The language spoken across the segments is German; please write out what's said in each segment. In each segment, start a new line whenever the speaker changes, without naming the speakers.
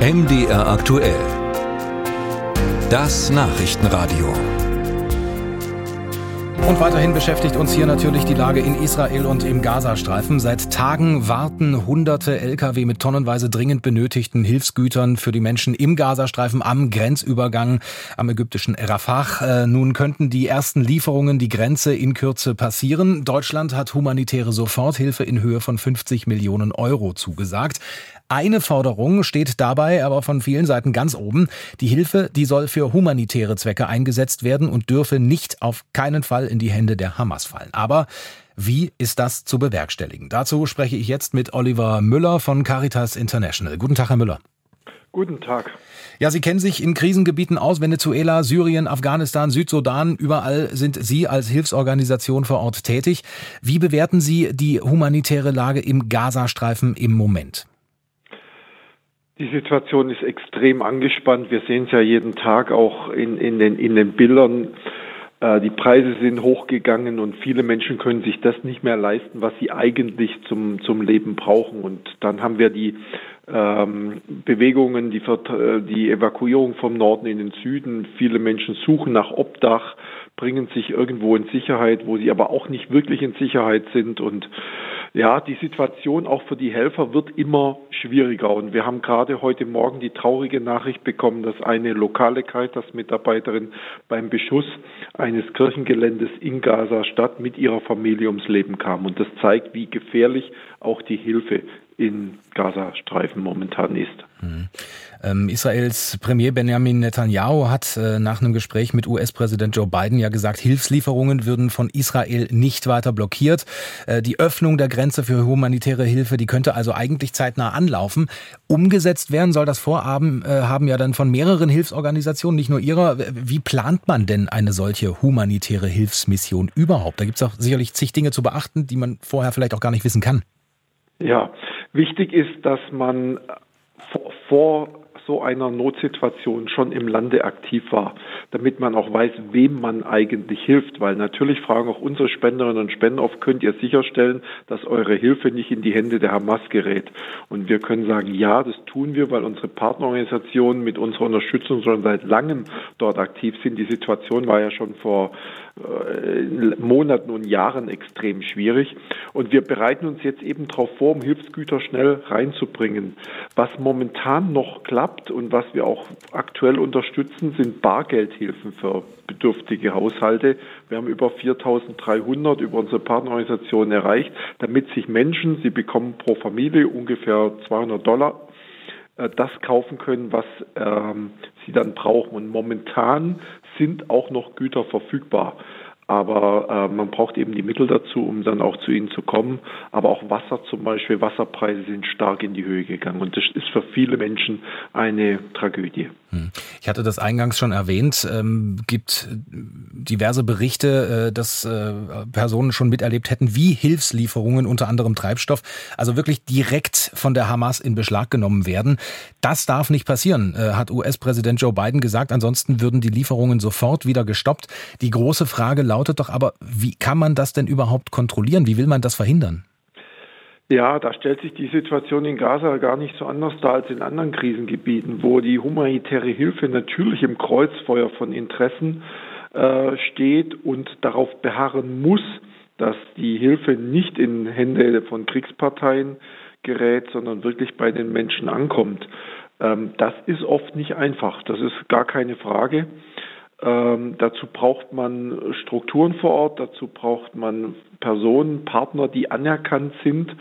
MDR aktuell. Das Nachrichtenradio.
Und weiterhin beschäftigt uns hier natürlich die Lage in Israel und im Gazastreifen. Seit Tagen warten hunderte Lkw mit tonnenweise dringend benötigten Hilfsgütern für die Menschen im Gazastreifen am Grenzübergang am ägyptischen Rafah. Äh, nun könnten die ersten Lieferungen die Grenze in Kürze passieren. Deutschland hat humanitäre Soforthilfe in Höhe von 50 Millionen Euro zugesagt. Eine Forderung steht dabei aber von vielen Seiten ganz oben. Die Hilfe, die soll für humanitäre Zwecke eingesetzt werden und dürfe nicht auf keinen Fall in die Hände der Hamas fallen. Aber wie ist das zu bewerkstelligen? Dazu spreche ich jetzt mit Oliver Müller von Caritas International. Guten Tag, Herr Müller.
Guten Tag.
Ja, Sie kennen sich in Krisengebieten aus, Venezuela, Syrien, Afghanistan, Südsudan. Überall sind Sie als Hilfsorganisation vor Ort tätig. Wie bewerten Sie die humanitäre Lage im Gazastreifen im Moment?
Die Situation ist extrem angespannt. Wir sehen es ja jeden Tag auch in, in, den, in den Bildern. Äh, die Preise sind hochgegangen und viele Menschen können sich das nicht mehr leisten, was sie eigentlich zum, zum Leben brauchen. Und dann haben wir die ähm, Bewegungen, die, äh, die Evakuierung vom Norden in den Süden. Viele Menschen suchen nach Obdach, bringen sich irgendwo in Sicherheit, wo sie aber auch nicht wirklich in Sicherheit sind und ja, die Situation auch für die Helfer wird immer schwieriger. Und wir haben gerade heute Morgen die traurige Nachricht bekommen, dass eine lokale Caritas-Mitarbeiterin beim Beschuss eines Kirchengeländes in Gaza-Stadt mit ihrer Familie ums Leben kam. Und das zeigt, wie gefährlich auch die Hilfe in Gazastreifen momentan ist.
Mhm. Ähm, Israels Premier Benjamin Netanyahu hat äh, nach einem Gespräch mit US-Präsident Joe Biden ja gesagt, Hilfslieferungen würden von Israel nicht weiter blockiert. Äh, die Öffnung der Grenze für humanitäre Hilfe, die könnte also eigentlich zeitnah anlaufen. Umgesetzt werden soll das Vorhaben äh, haben ja dann von mehreren Hilfsorganisationen, nicht nur ihrer. Wie plant man denn eine solche humanitäre Hilfsmission überhaupt? Da gibt es auch sicherlich zig Dinge zu beachten, die man vorher vielleicht auch gar nicht wissen kann.
Ja, wichtig ist, dass man vor, vor so einer Notsituation schon im Lande aktiv war, damit man auch weiß, wem man eigentlich hilft. Weil natürlich fragen auch unsere Spenderinnen und Spender oft, könnt ihr sicherstellen, dass eure Hilfe nicht in die Hände der Hamas gerät? Und wir können sagen, ja, das tun wir, weil unsere Partnerorganisationen mit unserer Unterstützung schon seit langem dort aktiv sind. Die Situation war ja schon vor äh, Monaten und Jahren extrem schwierig. Und wir bereiten uns jetzt eben darauf vor, um Hilfsgüter schnell reinzubringen. Was momentan noch klappt und was wir auch aktuell unterstützen, sind Bargeldhilfen für bedürftige Haushalte. Wir haben über 4.300 über unsere Partnerorganisation erreicht, damit sich Menschen, sie bekommen pro Familie ungefähr 200 Dollar äh, das kaufen können, was ähm, sie dann brauchen. Und momentan sind auch noch Güter verfügbar. Aber äh, man braucht eben die Mittel dazu, um dann auch zu ihnen zu kommen. Aber auch Wasser zum Beispiel, Wasserpreise sind stark in die Höhe gegangen. Und das ist für viele Menschen eine Tragödie.
Hm. Ich hatte das eingangs schon erwähnt. Ähm, gibt diverse Berichte, äh, dass äh, Personen schon miterlebt hätten, wie Hilfslieferungen, unter anderem Treibstoff, also wirklich direkt von der Hamas in Beschlag genommen werden. Das darf nicht passieren, äh, hat US-Präsident Joe Biden gesagt. Ansonsten würden die Lieferungen sofort wieder gestoppt. Die große Frage lautet, lautet doch aber, wie kann man das denn überhaupt kontrollieren? Wie will man das verhindern?
Ja, da stellt sich die Situation in Gaza gar nicht so anders dar als in anderen Krisengebieten, wo die humanitäre Hilfe natürlich im Kreuzfeuer von Interessen äh, steht und darauf beharren muss, dass die Hilfe nicht in Hände von Kriegsparteien gerät, sondern wirklich bei den Menschen ankommt. Ähm, das ist oft nicht einfach, das ist gar keine Frage. Ähm, dazu braucht man Strukturen vor Ort, dazu braucht man Personen, Partner, die anerkannt sind.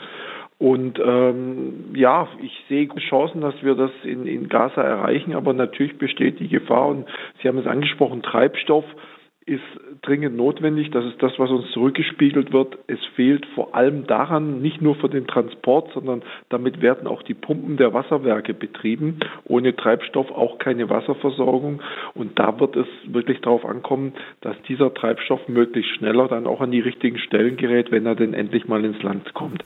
Und ähm, ja, ich sehe gute Chancen, dass wir das in, in Gaza erreichen, aber natürlich besteht die Gefahr, und Sie haben es angesprochen, Treibstoff ist dringend notwendig. Das ist das, was uns zurückgespiegelt wird. Es fehlt vor allem daran, nicht nur für den Transport, sondern damit werden auch die Pumpen der Wasserwerke betrieben. Ohne Treibstoff auch keine Wasserversorgung. Und da wird es wirklich darauf ankommen, dass dieser Treibstoff möglichst schneller dann auch an die richtigen Stellen gerät, wenn er denn endlich mal ins Land kommt.